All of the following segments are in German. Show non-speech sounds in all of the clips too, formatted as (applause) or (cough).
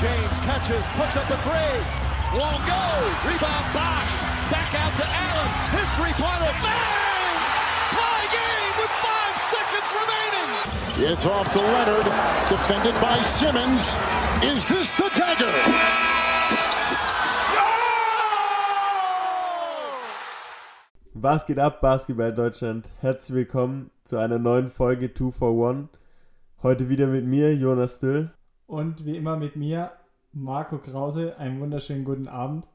James catches, puts up a three. Won't go. Rebound Bosch. Back out to Allen. His three-pointer. Bang! Tie game with five seconds remaining. It's off to Leonard. Defended by Simmons. Is this the dagger? Was geht ab, Basketball Deutschland? Herzlich willkommen zu einer neuen Folge 2 for 1. Heute wieder mit mir, Jonas Düll. Und wie immer mit mir, Marco Krause. Einen wunderschönen guten Abend.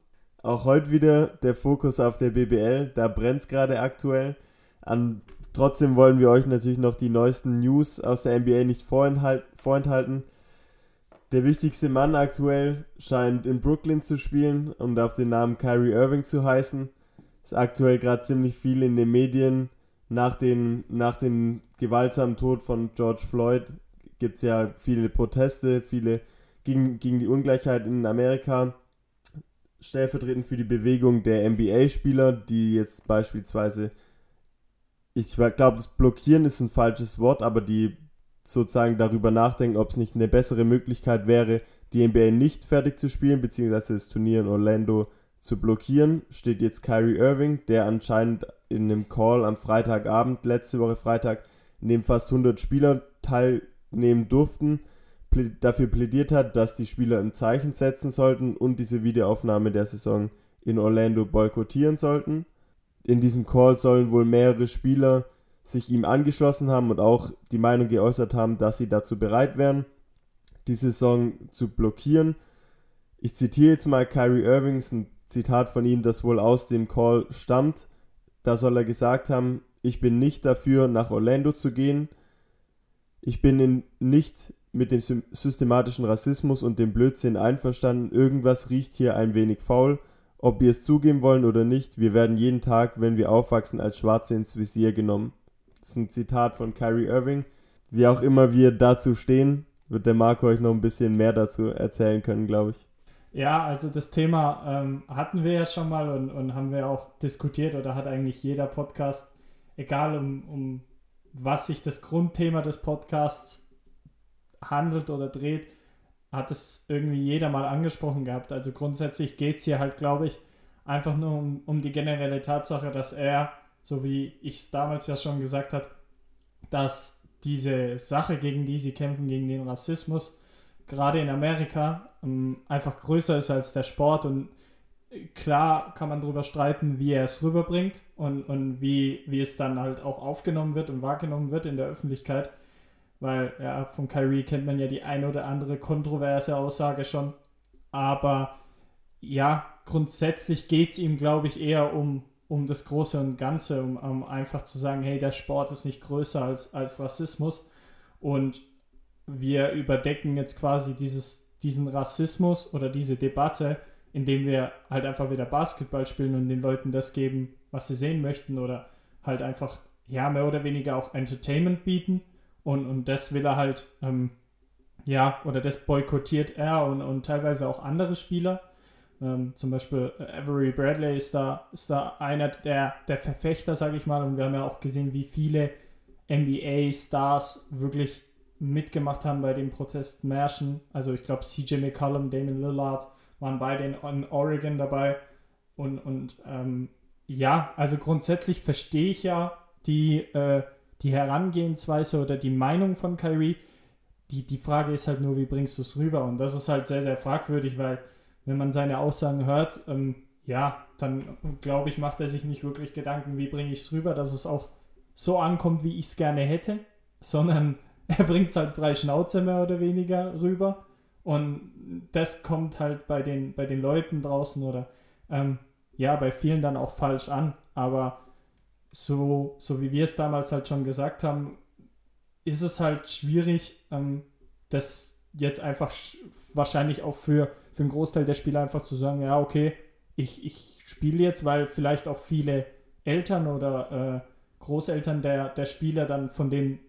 Auch heute wieder der Fokus auf der BBL. Da brennt es gerade aktuell. An, trotzdem wollen wir euch natürlich noch die neuesten News aus der NBA nicht vorenthalten. Der wichtigste Mann aktuell scheint in Brooklyn zu spielen und auf den Namen Kyrie Irving zu heißen. Ist aktuell gerade ziemlich viel in den Medien. Nach, den, nach dem gewaltsamen Tod von George Floyd gibt es ja viele Proteste, viele gegen, gegen die Ungleichheit in Amerika. Stellvertretend für die Bewegung der NBA-Spieler, die jetzt beispielsweise, ich glaube, das Blockieren ist ein falsches Wort, aber die sozusagen darüber nachdenken, ob es nicht eine bessere Möglichkeit wäre, die NBA nicht fertig zu spielen, beziehungsweise das Turnier in Orlando zu blockieren, steht jetzt Kyrie Irving, der anscheinend in einem Call am Freitagabend, letzte Woche Freitag, in dem fast 100 Spieler teilnehmen durften, dafür plädiert hat, dass die Spieler ein Zeichen setzen sollten und diese Videoaufnahme der Saison in Orlando boykottieren sollten. In diesem Call sollen wohl mehrere Spieler sich ihm angeschlossen haben und auch die Meinung geäußert haben, dass sie dazu bereit wären, die Saison zu blockieren. Ich zitiere jetzt mal Kyrie Irvings, ein Zitat von ihm, das wohl aus dem Call stammt. Da soll er gesagt haben, ich bin nicht dafür, nach Orlando zu gehen. Ich bin in, nicht mit dem systematischen Rassismus und dem Blödsinn einverstanden. Irgendwas riecht hier ein wenig faul. Ob wir es zugeben wollen oder nicht, wir werden jeden Tag, wenn wir aufwachsen, als Schwarze ins Visier genommen. Das ist ein Zitat von Kyrie Irving. Wie auch immer wir dazu stehen, wird der Marco euch noch ein bisschen mehr dazu erzählen können, glaube ich. Ja, also das Thema ähm, hatten wir ja schon mal und, und haben wir auch diskutiert oder hat eigentlich jeder Podcast, egal um, um was sich das Grundthema des Podcasts handelt oder dreht, hat es irgendwie jeder mal angesprochen gehabt. Also grundsätzlich geht es hier halt, glaube ich, einfach nur um, um die generelle Tatsache, dass er, so wie ich es damals ja schon gesagt habe, dass diese Sache, gegen die sie kämpfen, gegen den Rassismus, gerade in Amerika ähm, einfach größer ist als der Sport und klar kann man darüber streiten, wie er es rüberbringt und, und wie, wie es dann halt auch aufgenommen wird und wahrgenommen wird in der Öffentlichkeit. Weil ja, von Kyrie kennt man ja die eine oder andere kontroverse Aussage schon. Aber ja, grundsätzlich geht es ihm, glaube ich, eher um, um das Große und Ganze, um, um einfach zu sagen, hey, der Sport ist nicht größer als, als Rassismus. Und wir überdecken jetzt quasi dieses, diesen Rassismus oder diese Debatte, indem wir halt einfach wieder Basketball spielen und den Leuten das geben, was sie sehen möchten oder halt einfach, ja, mehr oder weniger auch Entertainment bieten. Und, und das will er halt, ähm, ja, oder das boykottiert er und, und teilweise auch andere Spieler. Ähm, zum Beispiel Avery Bradley ist da, ist da einer der, der Verfechter, sage ich mal. Und wir haben ja auch gesehen, wie viele NBA-Stars wirklich mitgemacht haben bei den Protestmärschen. Also ich glaube CJ McCollum, Damon Lillard waren beide in, Oregon dabei. Und, und ähm, ja, also grundsätzlich verstehe ich ja die, äh, die Herangehensweise oder die Meinung von Kyrie. Die, die Frage ist halt nur, wie bringst du es rüber? Und das ist halt sehr, sehr fragwürdig, weil wenn man seine Aussagen hört, ähm, ja, dann glaube ich, macht er sich nicht wirklich Gedanken, wie bringe ich es rüber, dass es auch so ankommt, wie ich es gerne hätte, sondern (laughs) er bringt es halt frei Schnauze mehr oder weniger rüber. Und das kommt halt bei den, bei den Leuten draußen oder ähm, ja, bei vielen dann auch falsch an. Aber so, so wie wir es damals halt schon gesagt haben, ist es halt schwierig, ähm, das jetzt einfach wahrscheinlich auch für, für einen Großteil der Spieler einfach zu sagen, ja, okay, ich, ich spiele jetzt, weil vielleicht auch viele Eltern oder äh, Großeltern der, der Spieler dann von den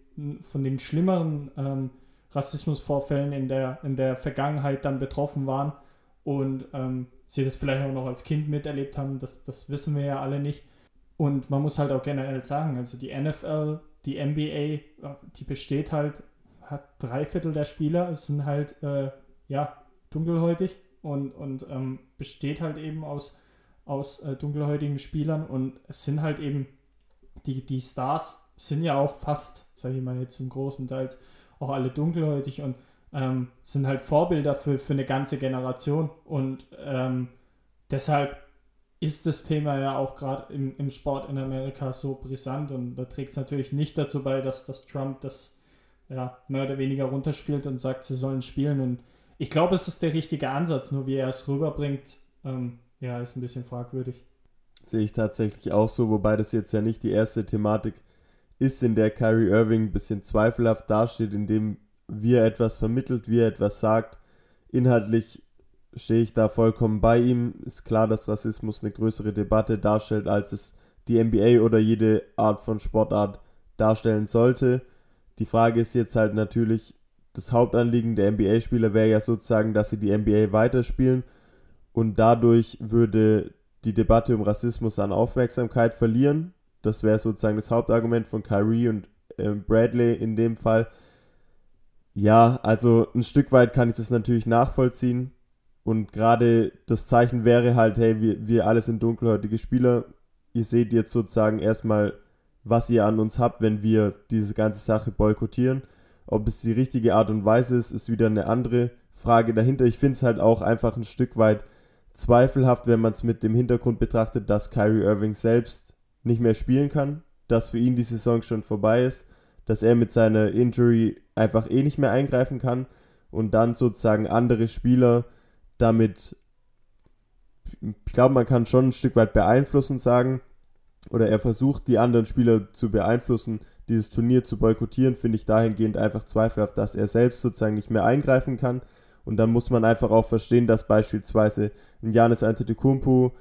von den schlimmeren ähm, Rassismusvorfällen in der, in der Vergangenheit dann betroffen waren und ähm, sie das vielleicht auch noch als Kind miterlebt haben, das, das wissen wir ja alle nicht. Und man muss halt auch generell sagen, also die NFL, die NBA, die besteht halt, hat drei Viertel der Spieler, sind halt, äh, ja, dunkelhäutig und, und ähm, besteht halt eben aus, aus äh, dunkelhäutigen Spielern und es sind halt eben die, die Stars sind ja auch fast, sage ich mal jetzt zum großen Teil, auch alle dunkelhäutig und ähm, sind halt Vorbilder für, für eine ganze Generation. Und ähm, deshalb ist das Thema ja auch gerade im, im Sport in Amerika so brisant. Und da trägt es natürlich nicht dazu bei, dass, dass Trump das ja, mehr oder weniger runterspielt und sagt, sie sollen spielen. Und ich glaube, es ist der richtige Ansatz, nur wie er es rüberbringt, ähm, ja, ist ein bisschen fragwürdig. Sehe ich tatsächlich auch so, wobei das jetzt ja nicht die erste Thematik ist, in der Kyrie Irving ein bisschen zweifelhaft dasteht, indem wie er etwas vermittelt, er etwas sagt. Inhaltlich stehe ich da vollkommen bei ihm. Ist klar, dass Rassismus eine größere Debatte darstellt, als es die NBA oder jede Art von Sportart darstellen sollte. Die Frage ist jetzt halt natürlich, das Hauptanliegen der NBA-Spieler wäre ja sozusagen, dass sie die NBA weiterspielen und dadurch würde die Debatte um Rassismus an Aufmerksamkeit verlieren. Das wäre sozusagen das Hauptargument von Kyrie und äh, Bradley in dem Fall. Ja, also ein Stück weit kann ich das natürlich nachvollziehen. Und gerade das Zeichen wäre halt, hey, wir, wir alle sind dunkelhäutige Spieler. Ihr seht jetzt sozusagen erstmal, was ihr an uns habt, wenn wir diese ganze Sache boykottieren. Ob es die richtige Art und Weise ist, ist wieder eine andere Frage dahinter. Ich finde es halt auch einfach ein Stück weit zweifelhaft, wenn man es mit dem Hintergrund betrachtet, dass Kyrie Irving selbst nicht mehr spielen kann, dass für ihn die Saison schon vorbei ist, dass er mit seiner Injury einfach eh nicht mehr eingreifen kann und dann sozusagen andere Spieler damit, ich glaube, man kann schon ein Stück weit beeinflussen sagen, oder er versucht, die anderen Spieler zu beeinflussen, dieses Turnier zu boykottieren, finde ich dahingehend einfach zweifelhaft, dass er selbst sozusagen nicht mehr eingreifen kann. Und dann muss man einfach auch verstehen, dass beispielsweise ein Janis Antetokounmpo,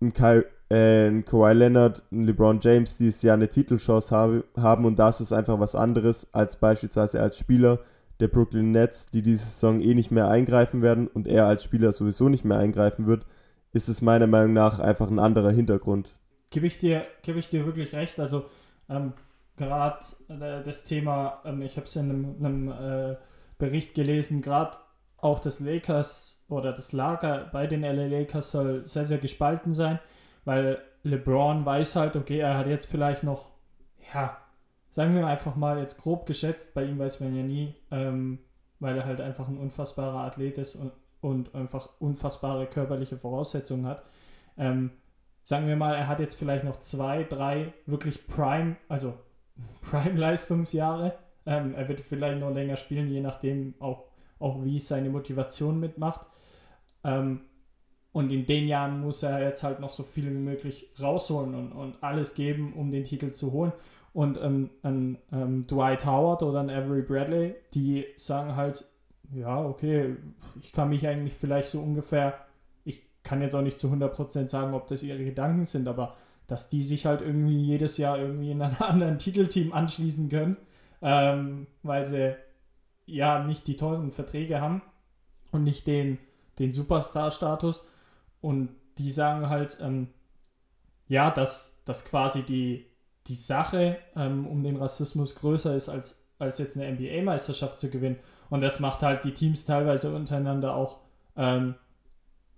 ein, Kai, ein Kawhi Leonard, ein LeBron James dieses Jahr eine Titelchance habe, haben und das ist einfach was anderes als beispielsweise als Spieler der Brooklyn Nets, die diese Saison eh nicht mehr eingreifen werden und er als Spieler sowieso nicht mehr eingreifen wird, ist es meiner Meinung nach einfach ein anderer Hintergrund. Gebe ich dir, gebe ich dir wirklich recht. Also ähm, gerade äh, das Thema, ähm, ich habe es in einem, einem äh, Bericht gelesen, gerade auch das Lakers oder das Lager bei den LA Lakers soll sehr, sehr gespalten sein, weil LeBron weiß halt, okay, er hat jetzt vielleicht noch, ja, sagen wir einfach mal jetzt grob geschätzt, bei ihm weiß man ja nie, ähm, weil er halt einfach ein unfassbarer Athlet ist und, und einfach unfassbare körperliche Voraussetzungen hat. Ähm, sagen wir mal, er hat jetzt vielleicht noch zwei, drei wirklich Prime, also (laughs) Prime-Leistungsjahre. Ähm, er wird vielleicht noch länger spielen, je nachdem auch, auch wie seine Motivation mitmacht. Ähm, und in den Jahren muss er jetzt halt noch so viel wie möglich rausholen und, und alles geben, um den Titel zu holen. Und ein, ein, ein ähm, Dwight Howard oder ein Avery Bradley, die sagen halt, ja, okay, ich kann mich eigentlich vielleicht so ungefähr, ich kann jetzt auch nicht zu 100% sagen, ob das ihre Gedanken sind, aber dass die sich halt irgendwie jedes Jahr irgendwie in einem (laughs) anderen Titelteam anschließen können, ähm, weil sie ja nicht die tollen Verträge haben und nicht den, den Superstar-Status. Und die sagen halt, ähm, ja, dass, dass quasi die, die Sache ähm, um den Rassismus größer ist, als, als jetzt eine NBA-Meisterschaft zu gewinnen. Und das macht halt die Teams teilweise untereinander auch ähm,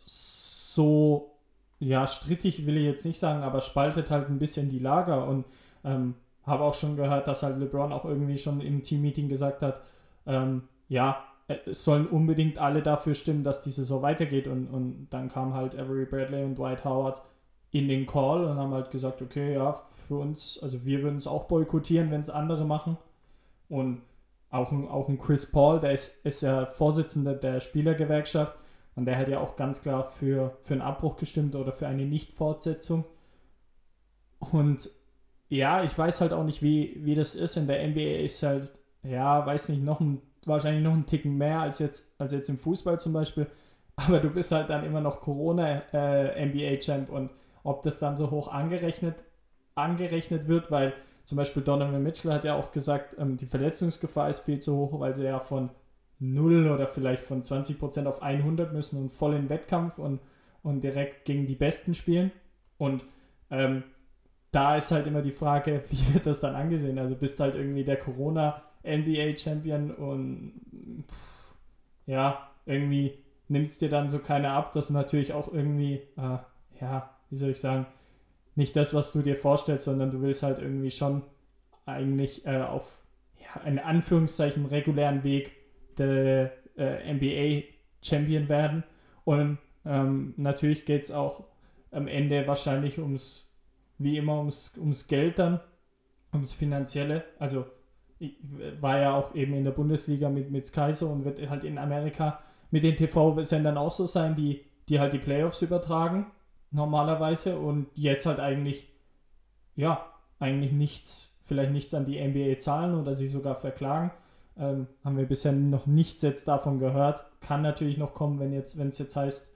so, ja, strittig will ich jetzt nicht sagen, aber spaltet halt ein bisschen die Lager. Und ähm, habe auch schon gehört, dass halt LeBron auch irgendwie schon im Team-Meeting gesagt hat, ähm, ja, es sollen unbedingt alle dafür stimmen, dass die Saison weitergeht. Und, und dann kam halt Avery Bradley und Dwight Howard in den Call und haben halt gesagt, okay, ja, für uns, also wir würden es auch boykottieren, wenn es andere machen. Und auch ein, auch ein Chris Paul, der ist, ist ja Vorsitzender der Spielergewerkschaft und der hat ja auch ganz klar für, für einen Abbruch gestimmt oder für eine Nichtfortsetzung. Und ja, ich weiß halt auch nicht, wie, wie das ist. In der NBA ist halt, ja, weiß nicht, noch ein, wahrscheinlich noch ein Ticken mehr als jetzt, als jetzt im Fußball zum Beispiel. Aber du bist halt dann immer noch Corona-NBA-Champ äh, und ob das dann so hoch angerechnet, angerechnet wird, weil zum Beispiel Donovan Mitchell hat ja auch gesagt, ähm, die Verletzungsgefahr ist viel zu hoch, weil sie ja von 0 oder vielleicht von 20% auf 100 müssen und voll in Wettkampf und, und direkt gegen die Besten spielen. Und ähm, da ist halt immer die Frage, (laughs) wie wird das dann angesehen? Also bist halt irgendwie der Corona NBA Champion und pff, ja, irgendwie nimmt es dir dann so keiner ab. Das ist natürlich auch irgendwie, äh, ja, wie soll ich sagen, nicht das, was du dir vorstellst, sondern du willst halt irgendwie schon eigentlich äh, auf ja, einen Anführungszeichen regulären Weg der äh, NBA Champion werden. Und ähm, natürlich geht es auch am Ende wahrscheinlich ums, wie immer, ums, ums Geld dann, ums Finanzielle. Also war ja auch eben in der Bundesliga mit, mit Kaiser und wird halt in Amerika mit den TV-Sendern auch so sein, die, die halt die Playoffs übertragen, normalerweise, und jetzt halt eigentlich, ja, eigentlich nichts, vielleicht nichts an die NBA zahlen oder sie sogar verklagen. Ähm, haben wir bisher noch nichts jetzt davon gehört. Kann natürlich noch kommen, wenn jetzt, wenn es jetzt heißt,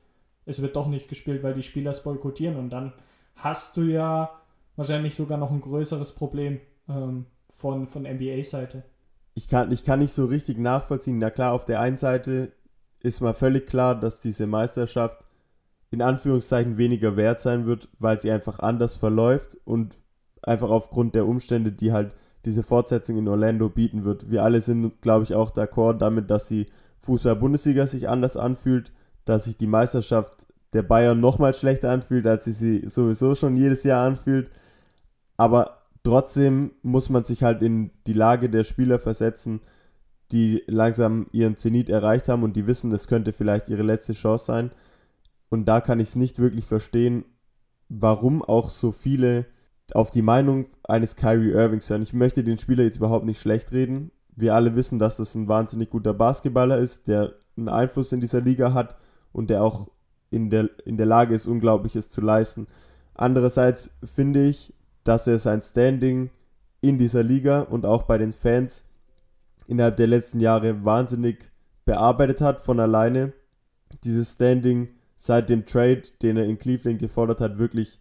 es wird doch nicht gespielt, weil die Spieler es boykottieren und dann hast du ja wahrscheinlich sogar noch ein größeres Problem ähm, von, von NBA-Seite. Ich kann, ich kann nicht so richtig nachvollziehen. Na klar, auf der einen Seite ist mal völlig klar, dass diese Meisterschaft in Anführungszeichen weniger wert sein wird, weil sie einfach anders verläuft und einfach aufgrund der Umstände, die halt diese Fortsetzung in Orlando bieten wird. Wir alle sind, glaube ich, auch d'accord damit, dass die Fußball-Bundesliga sich anders anfühlt, dass sich die Meisterschaft der Bayern nochmal schlechter anfühlt, als sie sie sowieso schon jedes Jahr anfühlt. Aber trotzdem muss man sich halt in die Lage der Spieler versetzen, die langsam ihren Zenit erreicht haben und die wissen, es könnte vielleicht ihre letzte Chance sein. Und da kann ich es nicht wirklich verstehen, warum auch so viele auf die Meinung eines Kyrie Irvings hören. Ich möchte den Spieler jetzt überhaupt nicht schlecht reden. Wir alle wissen, dass das ein wahnsinnig guter Basketballer ist, der einen Einfluss in dieser Liga hat und der auch in der, in der Lage ist, Unglaubliches zu leisten. Andererseits finde ich, dass er sein Standing in dieser Liga und auch bei den Fans innerhalb der letzten Jahre wahnsinnig bearbeitet hat von alleine. Dieses Standing seit dem Trade, den er in Cleveland gefordert hat, wirklich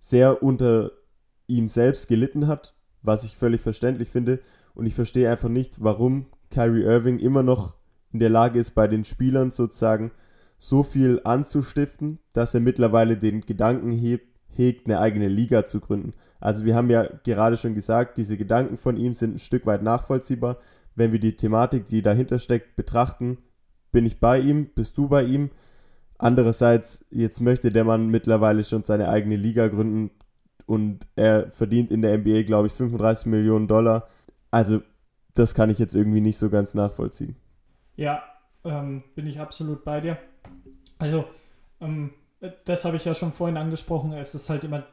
sehr unter ihm selbst gelitten hat, was ich völlig verständlich finde. Und ich verstehe einfach nicht, warum Kyrie Irving immer noch in der Lage ist, bei den Spielern sozusagen so viel anzustiften, dass er mittlerweile den Gedanken hebt, hegt, eine eigene Liga zu gründen. Also wir haben ja gerade schon gesagt, diese Gedanken von ihm sind ein Stück weit nachvollziehbar. Wenn wir die Thematik, die dahinter steckt, betrachten, bin ich bei ihm, bist du bei ihm. Andererseits, jetzt möchte der Mann mittlerweile schon seine eigene Liga gründen und er verdient in der NBA, glaube ich, 35 Millionen Dollar. Also, das kann ich jetzt irgendwie nicht so ganz nachvollziehen. Ja, ähm, bin ich absolut bei dir. Also, ähm, das habe ich ja schon vorhin angesprochen. Es ist halt immer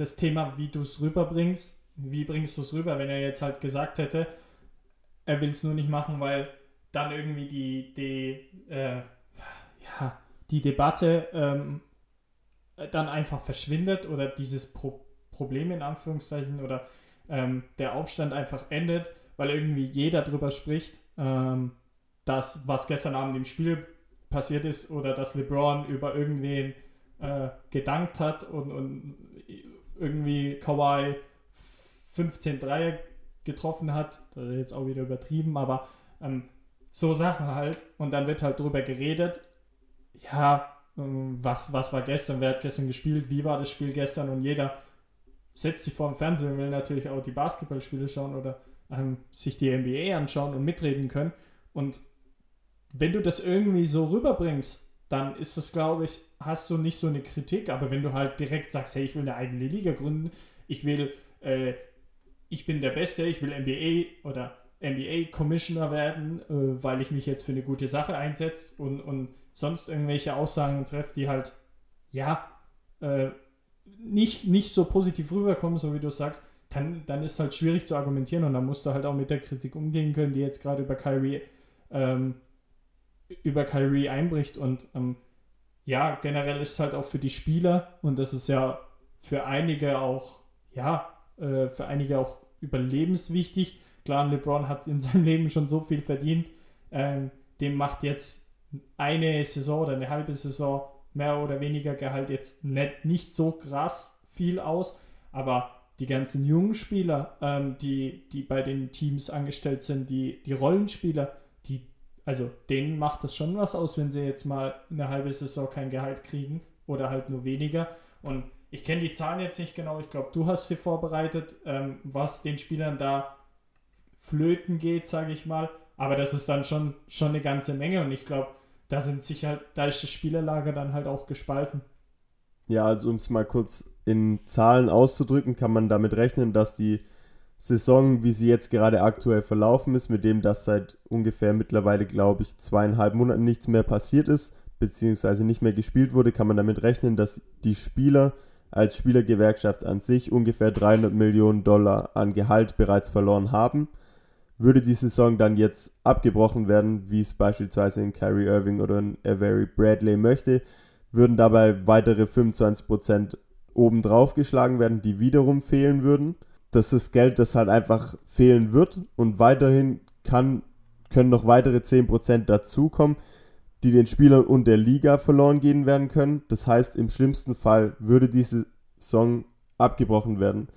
das Thema, wie du es rüberbringst. Wie bringst du es rüber, wenn er jetzt halt gesagt hätte, er will es nur nicht machen, weil dann irgendwie die, die, äh, ja, die Debatte ähm, dann einfach verschwindet oder dieses Pro Problem in Anführungszeichen oder ähm, der Aufstand einfach endet, weil irgendwie jeder drüber spricht, ähm, dass was gestern Abend im Spiel passiert ist oder dass LeBron über irgendwen äh, gedankt hat und, und irgendwie Kawhi 15 Dreier getroffen hat. Das ist jetzt auch wieder übertrieben, aber ähm, so Sachen halt. Und dann wird halt drüber geredet. Ja, ähm, was, was war gestern? Wer hat gestern gespielt? Wie war das Spiel gestern? Und jeder setzt sich vor dem Fernsehen und will natürlich auch die Basketballspiele schauen oder ähm, sich die NBA anschauen und mitreden können. Und wenn du das irgendwie so rüberbringst, dann ist das, glaube ich, hast du nicht so eine Kritik. Aber wenn du halt direkt sagst, hey, ich will eine eigene Liga gründen, ich will, äh, ich bin der Beste, ich will NBA oder NBA Commissioner werden, äh, weil ich mich jetzt für eine gute Sache einsetze und, und sonst irgendwelche Aussagen treffe, die halt, ja, äh, nicht, nicht so positiv rüberkommen, so wie du sagst, dann, dann ist halt schwierig zu argumentieren und dann musst du halt auch mit der Kritik umgehen können, die jetzt gerade über Kyrie ähm, über Kyrie einbricht und ähm, ja, generell ist es halt auch für die Spieler und das ist ja für einige auch, ja, äh, für einige auch überlebenswichtig. Klar, LeBron hat in seinem Leben schon so viel verdient, ähm, dem macht jetzt eine Saison oder eine halbe Saison mehr oder weniger Gehalt jetzt nicht, nicht so krass viel aus, aber die ganzen jungen Spieler, ähm, die, die bei den Teams angestellt sind, die, die Rollenspieler, also denen macht es schon was aus, wenn sie jetzt mal eine halbe Saison kein Gehalt kriegen oder halt nur weniger. Und ich kenne die Zahlen jetzt nicht genau, ich glaube, du hast sie vorbereitet, ähm, was den Spielern da flöten geht, sage ich mal. Aber das ist dann schon, schon eine ganze Menge und ich glaube, da sind sich halt, da ist das Spielerlager dann halt auch gespalten. Ja, also um es mal kurz in Zahlen auszudrücken, kann man damit rechnen, dass die Saison, wie sie jetzt gerade aktuell verlaufen ist, mit dem, dass seit ungefähr mittlerweile, glaube ich, zweieinhalb Monaten nichts mehr passiert ist, beziehungsweise nicht mehr gespielt wurde, kann man damit rechnen, dass die Spieler als Spielergewerkschaft an sich ungefähr 300 Millionen Dollar an Gehalt bereits verloren haben. Würde die Saison dann jetzt abgebrochen werden, wie es beispielsweise in Kyrie Irving oder in Avery Bradley möchte, würden dabei weitere 25% obendrauf geschlagen werden, die wiederum fehlen würden. Das ist Geld, das halt einfach fehlen wird und weiterhin kann, können noch weitere 10% dazukommen, die den Spielern und der Liga verloren gehen werden können. Das heißt, im schlimmsten Fall würde diese Saison abgebrochen werden.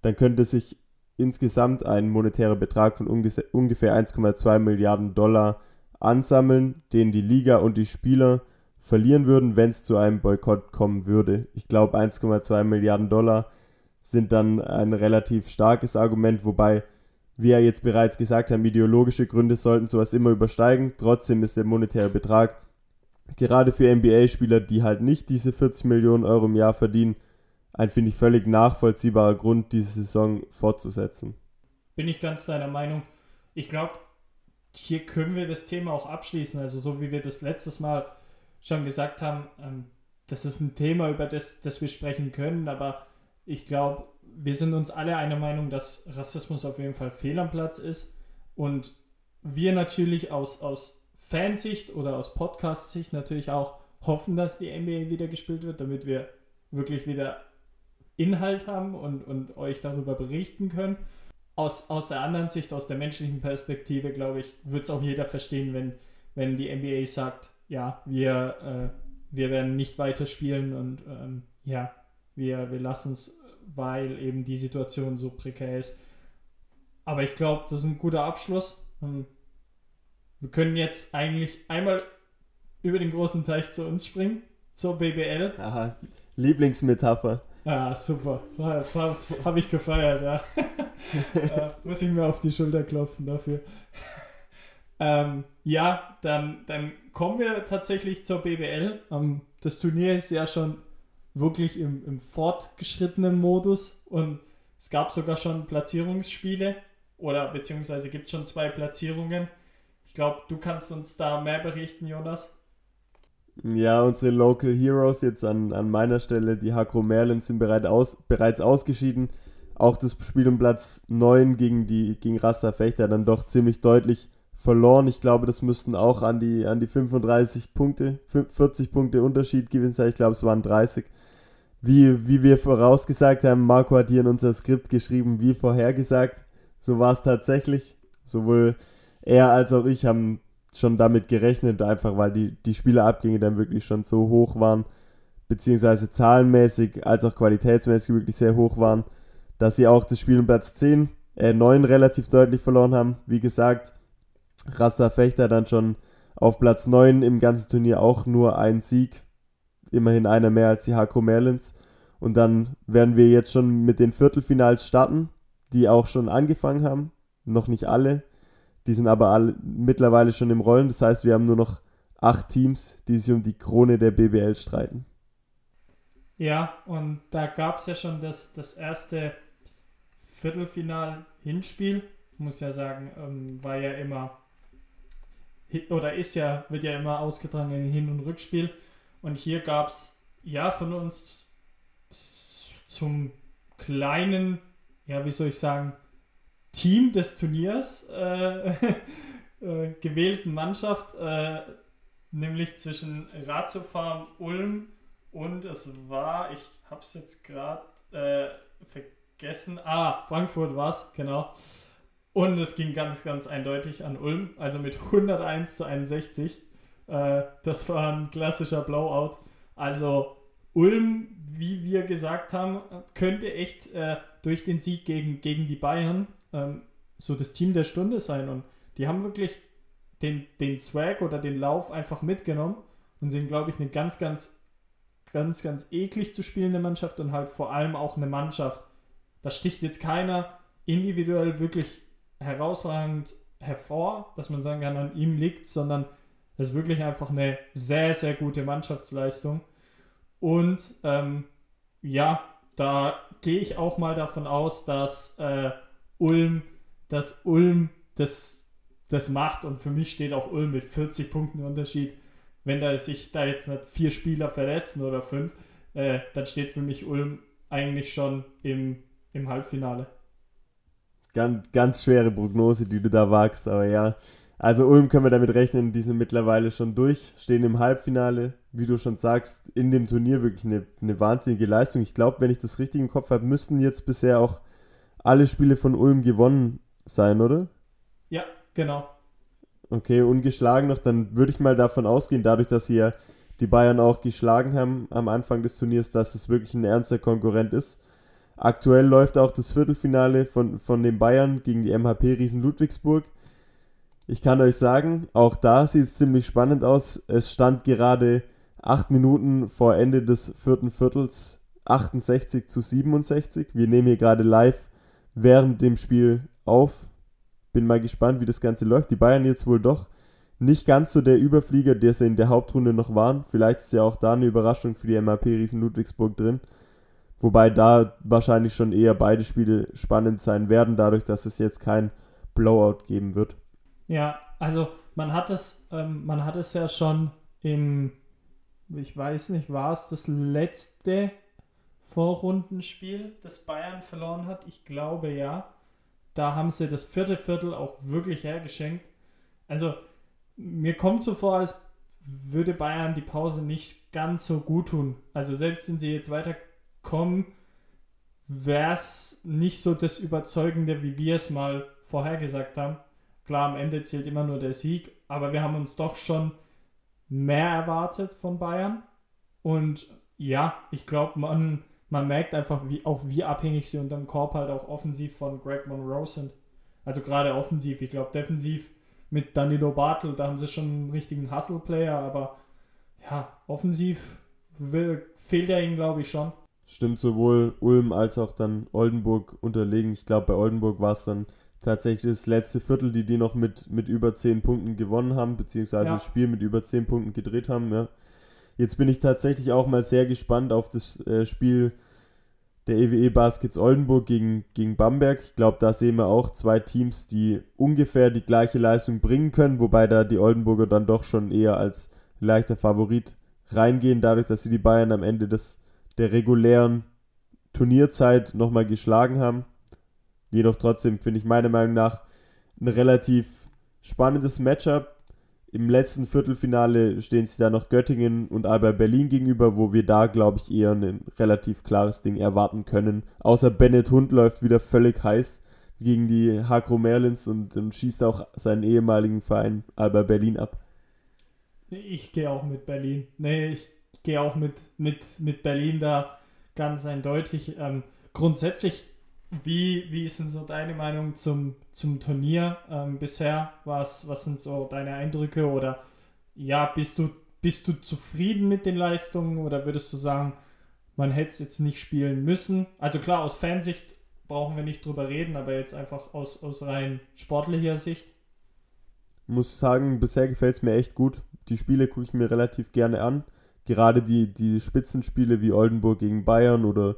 Dann könnte sich insgesamt ein monetärer Betrag von ungefähr 1,2 Milliarden Dollar ansammeln, den die Liga und die Spieler verlieren würden, wenn es zu einem Boykott kommen würde. Ich glaube, 1,2 Milliarden Dollar sind dann ein relativ starkes Argument, wobei wir jetzt bereits gesagt haben, ideologische Gründe sollten sowas immer übersteigen. Trotzdem ist der monetäre Betrag gerade für NBA-Spieler, die halt nicht diese 40 Millionen Euro im Jahr verdienen, ein, finde ich, völlig nachvollziehbarer Grund, diese Saison fortzusetzen. Bin ich ganz deiner Meinung. Ich glaube, hier können wir das Thema auch abschließen. Also so wie wir das letztes Mal schon gesagt haben, ähm, das ist ein Thema, über das, das wir sprechen können, aber ich glaube, wir sind uns alle einer Meinung, dass Rassismus auf jeden Fall fehl am Platz ist und wir natürlich aus, aus Fansicht oder aus Podcast-Sicht natürlich auch hoffen, dass die NBA wieder gespielt wird, damit wir wirklich wieder Inhalt haben und, und euch darüber berichten können. Aus, aus der anderen Sicht, aus der menschlichen Perspektive, glaube ich, wird es auch jeder verstehen, wenn, wenn die NBA sagt, ja, wir, äh, wir werden nicht weiterspielen und ähm, ja, wir, wir lassen es, weil eben die Situation so prekär ist. Aber ich glaube, das ist ein guter Abschluss. Ähm, wir können jetzt eigentlich einmal über den großen Teich zu uns springen, zur BBL. Aha, Lieblingsmetapher. Ja, super. Habe ich gefeiert, ja. (laughs) äh, muss ich mir auf die Schulter klopfen dafür. Ähm, ja, dann, dann kommen wir tatsächlich zur BBL. Ähm, das Turnier ist ja schon wirklich im, im fortgeschrittenen Modus und es gab sogar schon Platzierungsspiele oder beziehungsweise gibt es schon zwei Platzierungen. Ich glaube, du kannst uns da mehr berichten, Jonas. Ja, unsere Local Heroes jetzt an, an meiner Stelle, die Hakro Merlin, sind bereit aus, bereits ausgeschieden. Auch das Spiel um Platz 9 gegen, die, gegen Rasta Fechter dann doch ziemlich deutlich verloren. Ich glaube, das müssten auch an die, an die 35 Punkte, 40 Punkte Unterschied gewesen sein. Ich glaube, es waren 30. Wie, wie wir vorausgesagt haben, Marco hat hier in unser Skript geschrieben, wie vorhergesagt. So war es tatsächlich. Sowohl er als auch ich haben schon damit gerechnet, einfach weil die, die Spielerabgänge dann wirklich schon so hoch waren, beziehungsweise zahlenmäßig als auch qualitätsmäßig wirklich sehr hoch waren, dass sie auch das Spiel um Platz 10, äh 9 relativ deutlich verloren haben. Wie gesagt, Rasta Fechter dann schon auf Platz 9 im ganzen Turnier auch nur ein Sieg. Immerhin einer mehr als die Hakro Merlins. Und dann werden wir jetzt schon mit den Viertelfinals starten, die auch schon angefangen haben. Noch nicht alle. Die sind aber alle mittlerweile schon im Rollen. Das heißt, wir haben nur noch acht Teams, die sich um die Krone der BBL streiten. Ja, und da gab es ja schon das, das erste Viertelfinal-Hinspiel. Muss ja sagen, ähm, war ja immer oder ist ja, wird ja immer ausgetragen in Hin- und Rückspiel. Und hier gab es ja von uns zum kleinen, ja, wie soll ich sagen, Team des Turniers äh, (laughs) äh, gewählten Mannschaft, äh, nämlich zwischen Ratiofarm Ulm und es war, ich habe es jetzt gerade äh, vergessen, ah, Frankfurt war es, genau. Und es ging ganz, ganz eindeutig an Ulm, also mit 101 zu 61. Äh, das war ein klassischer Blowout. Also Ulm, wie wir gesagt haben, könnte echt äh, durch den Sieg gegen, gegen die Bayern ähm, so das Team der Stunde sein. Und die haben wirklich den, den Swag oder den Lauf einfach mitgenommen und sind, glaube ich, eine ganz, ganz, ganz, ganz eklig zu spielende Mannschaft und halt vor allem auch eine Mannschaft. Da sticht jetzt keiner individuell wirklich herausragend hervor, dass man sagen kann, an ihm liegt, sondern Das ist wirklich einfach eine sehr, sehr gute Mannschaftsleistung. Und ähm, ja, da gehe ich auch mal davon aus, dass äh, Ulm, dass Ulm das, das macht und für mich steht auch Ulm mit 40 Punkten Unterschied. Wenn da sich da jetzt nicht vier Spieler verletzen oder fünf, äh, dann steht für mich Ulm eigentlich schon im, im Halbfinale. Ganz, ganz schwere Prognose, die du da wagst, aber ja. Also Ulm können wir damit rechnen, die sind mittlerweile schon durch, stehen im Halbfinale, wie du schon sagst, in dem Turnier wirklich eine, eine wahnsinnige Leistung. Ich glaube, wenn ich das richtig im Kopf habe, müssten jetzt bisher auch alle Spiele von Ulm gewonnen sein, oder? Ja, genau. Okay, ungeschlagen noch, dann würde ich mal davon ausgehen, dadurch, dass sie ja die Bayern auch geschlagen haben am Anfang des Turniers, dass es wirklich ein ernster Konkurrent ist. Aktuell läuft auch das Viertelfinale von, von den Bayern gegen die MHP Riesen Ludwigsburg. Ich kann euch sagen, auch da sieht es ziemlich spannend aus. Es stand gerade acht Minuten vor Ende des vierten Viertels 68 zu 67. Wir nehmen hier gerade live während dem Spiel auf. Bin mal gespannt, wie das Ganze läuft. Die Bayern jetzt wohl doch nicht ganz so der Überflieger, der sie in der Hauptrunde noch waren. Vielleicht ist ja auch da eine Überraschung für die MAP Riesen Ludwigsburg drin. Wobei da wahrscheinlich schon eher beide Spiele spannend sein werden, dadurch, dass es jetzt kein Blowout geben wird. Ja, also man hat es, ähm, man hat es ja schon im, ich weiß nicht, war es das letzte Vorrundenspiel, das Bayern verloren hat? Ich glaube ja. Da haben sie das vierte Viertel auch wirklich hergeschenkt. Also mir kommt so vor, als würde Bayern die Pause nicht ganz so gut tun. Also selbst wenn sie jetzt weiterkommen, wäre es nicht so das Überzeugende, wie wir es mal vorhergesagt haben. Klar, am Ende zählt immer nur der Sieg, aber wir haben uns doch schon mehr erwartet von Bayern. Und ja, ich glaube, man, man merkt einfach, wie, auch wie abhängig sie unterm Korb halt auch offensiv von Greg Monroe sind. Also gerade offensiv. Ich glaube, defensiv mit Danilo Bartel, da haben sie schon einen richtigen Hustle-Player, aber ja, offensiv will, fehlt er ihnen, glaube ich, schon. Stimmt sowohl Ulm als auch dann Oldenburg unterlegen. Ich glaube, bei Oldenburg war es dann tatsächlich das letzte Viertel, die die noch mit, mit über 10 Punkten gewonnen haben, beziehungsweise ja. das Spiel mit über 10 Punkten gedreht haben. Ja. Jetzt bin ich tatsächlich auch mal sehr gespannt auf das äh, Spiel der EWE Baskets Oldenburg gegen, gegen Bamberg. Ich glaube, da sehen wir auch zwei Teams, die ungefähr die gleiche Leistung bringen können, wobei da die Oldenburger dann doch schon eher als leichter Favorit reingehen, dadurch, dass sie die Bayern am Ende des, der regulären Turnierzeit nochmal geschlagen haben. Jedoch trotzdem finde ich meiner Meinung nach ein relativ spannendes Matchup. Im letzten Viertelfinale stehen sich da noch Göttingen und Alba Berlin gegenüber, wo wir da, glaube ich, eher ein relativ klares Ding erwarten können. Außer Bennett Hund läuft wieder völlig heiß gegen die Hakro Merlins und, und schießt auch seinen ehemaligen Verein Alba Berlin ab. Ich gehe auch mit Berlin. Nee, ich gehe auch mit, mit, mit Berlin da ganz eindeutig. Ähm, grundsätzlich wie, wie ist denn so deine Meinung zum, zum Turnier ähm, bisher? Was, was sind so deine Eindrücke? Oder ja, bist du, bist du zufrieden mit den Leistungen oder würdest du sagen, man hätte es jetzt nicht spielen müssen? Also klar, aus Fansicht brauchen wir nicht drüber reden, aber jetzt einfach aus, aus rein sportlicher Sicht. Muss sagen, bisher gefällt es mir echt gut. Die Spiele gucke ich mir relativ gerne an. Gerade die, die Spitzenspiele wie Oldenburg gegen Bayern oder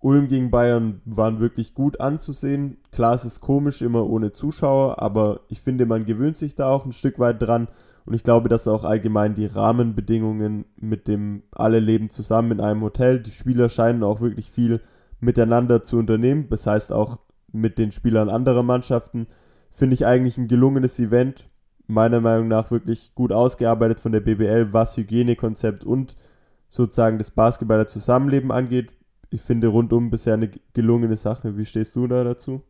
Ulm gegen Bayern waren wirklich gut anzusehen. Klar, es ist komisch, immer ohne Zuschauer, aber ich finde, man gewöhnt sich da auch ein Stück weit dran. Und ich glaube, dass auch allgemein die Rahmenbedingungen mit dem alle leben zusammen in einem Hotel. Die Spieler scheinen auch wirklich viel miteinander zu unternehmen. Das heißt auch mit den Spielern anderer Mannschaften. Finde ich eigentlich ein gelungenes Event. Meiner Meinung nach wirklich gut ausgearbeitet von der BBL, was Hygienekonzept und sozusagen das Basketballer Zusammenleben angeht ich finde rundum bisher eine gelungene Sache. Wie stehst du da dazu?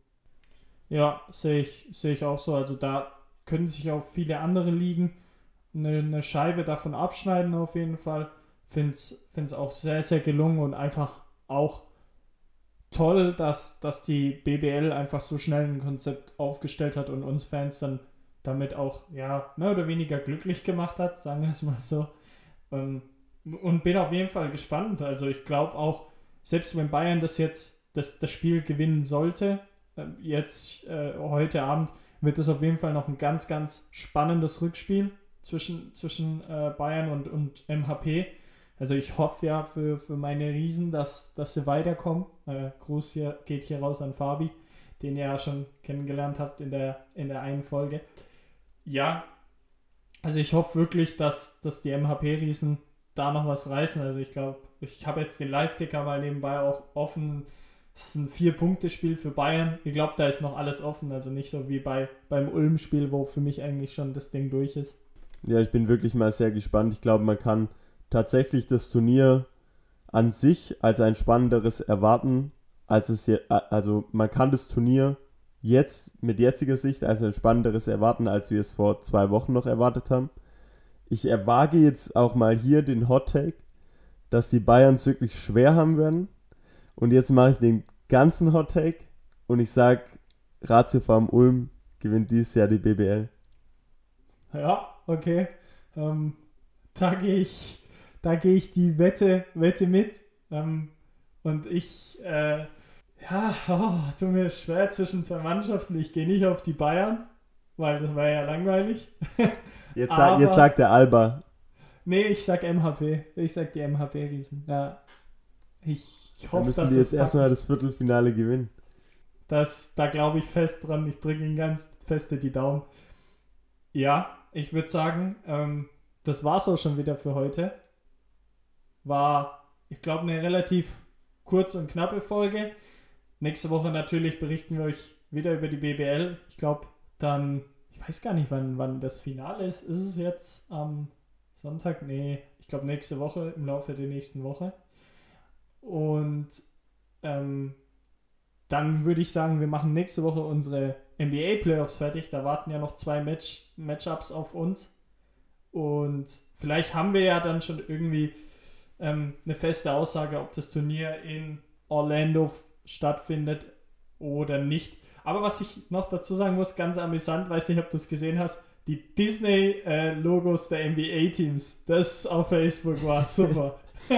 Ja, sehe ich, sehe ich auch so. Also da können sich auch viele andere Ligen eine, eine Scheibe davon abschneiden auf jeden Fall. Finde es auch sehr, sehr gelungen und einfach auch toll, dass, dass die BBL einfach so schnell ein Konzept aufgestellt hat und uns Fans dann damit auch, ja, mehr oder weniger glücklich gemacht hat, sagen wir es mal so. Und, ähm, und bin auf jeden Fall gespannt. Also ich glaube auch, selbst wenn Bayern das jetzt, das, das Spiel gewinnen sollte, äh, jetzt äh, heute Abend, wird es auf jeden Fall noch ein ganz, ganz spannendes Rückspiel. zwischen, zwischen äh, Bayern und, und MHP. Also ich hoffe ja für, für meine Riesen, dass, dass sie weiterkommen. Äh, Gruß hier, geht hier raus an Fabi, den ihr ja schon kennengelernt habt in der, in der einen Folge. Ja, also ich hoffe wirklich, dass, dass die MHP-Riesen da noch was reißen. Also ich glaube, ich habe jetzt den Live-Ticker mal nebenbei auch offen. Es ist ein Vier-Punkte-Spiel für Bayern. Ich glaube, da ist noch alles offen. Also nicht so wie bei, beim Ulm-Spiel, wo für mich eigentlich schon das Ding durch ist. Ja, ich bin wirklich mal sehr gespannt. Ich glaube, man kann tatsächlich das Turnier an sich als ein spannenderes erwarten, als es hier, also man kann das Turnier jetzt mit jetziger Sicht als ein spannenderes erwarten, als wir es vor zwei Wochen noch erwartet haben. Ich erwage jetzt auch mal hier den Hot Take, dass die Bayern es wirklich schwer haben werden. Und jetzt mache ich den ganzen Hot Take und ich sage, Ratio Farm Ulm gewinnt dieses Jahr die BBL. Ja, okay. Ähm, da gehe ich da ich die Wette, Wette mit. Ähm, und ich, äh, ja, oh, tut mir schwer zwischen zwei Mannschaften. Ich gehe nicht auf die Bayern, weil das war ja langweilig. (laughs) Jetzt, sag, jetzt sagt der Alba. Nee, ich sag MHP. Ich sag die MHP-Riesen. Ja. Ich, ich hoffe, Dann müssen die jetzt erstmal das Viertelfinale gewinnen. Das, da glaube ich fest dran. Ich drücke ihnen ganz feste die Daumen. Ja, ich würde sagen, ähm, das war's auch schon wieder für heute war, ich glaube, eine relativ kurz und knappe Folge. Nächste Woche natürlich berichten wir euch wieder über die BBL. Ich glaube, dann, ich weiß gar nicht, wann, wann das Finale ist. Ist es jetzt am Sonntag? Nee, ich glaube nächste Woche, im Laufe der nächsten Woche. Und ähm, dann würde ich sagen, wir machen nächste Woche unsere NBA Playoffs fertig. Da warten ja noch zwei Match Matchups auf uns. Und vielleicht haben wir ja dann schon irgendwie ähm, eine feste Aussage, ob das Turnier in Orlando stattfindet oder nicht. Aber was ich noch dazu sagen muss, ganz amüsant, weiß nicht, ob du es gesehen hast, die Disney-Logos äh, der NBA-Teams, das auf Facebook war super. (laughs)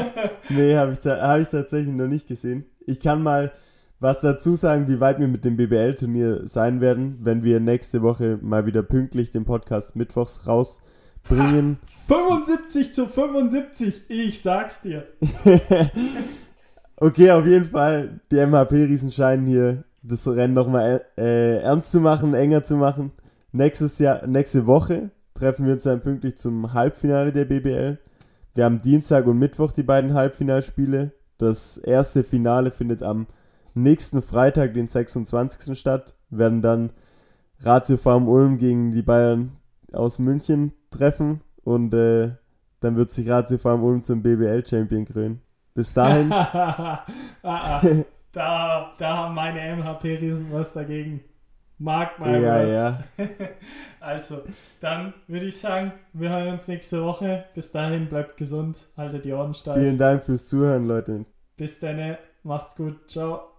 nee, habe ich, hab ich tatsächlich noch nicht gesehen. Ich kann mal was dazu sagen, wie weit wir mit dem BBL-Turnier sein werden, wenn wir nächste Woche mal wieder pünktlich den Podcast mittwochs raus bringen. 75 zu 75, ich sag's dir. (laughs) okay, auf jeden Fall, die MHP-Riesen scheinen hier das Rennen nochmal äh, ernst zu machen, enger zu machen. Nächstes Jahr, nächste Woche treffen wir uns dann pünktlich zum Halbfinale der BBL. Wir haben Dienstag und Mittwoch die beiden Halbfinalspiele. Das erste Finale findet am nächsten Freitag, den 26. statt. Werden dann Ratio Farm Ulm gegen die Bayern aus München treffen und äh, dann wird sich Ratio Farm Ulm zum BBL-Champion krönen. Bis dahin. (laughs) (laughs) Da, da haben meine MHP-Riesen was dagegen. Mag mal. Ja, ja. (laughs) also, dann würde ich sagen, wir hören uns nächste Woche. Bis dahin, bleibt gesund, haltet die Ohren steif. Vielen Dank fürs Zuhören, Leute. Bis dann, macht's gut, ciao.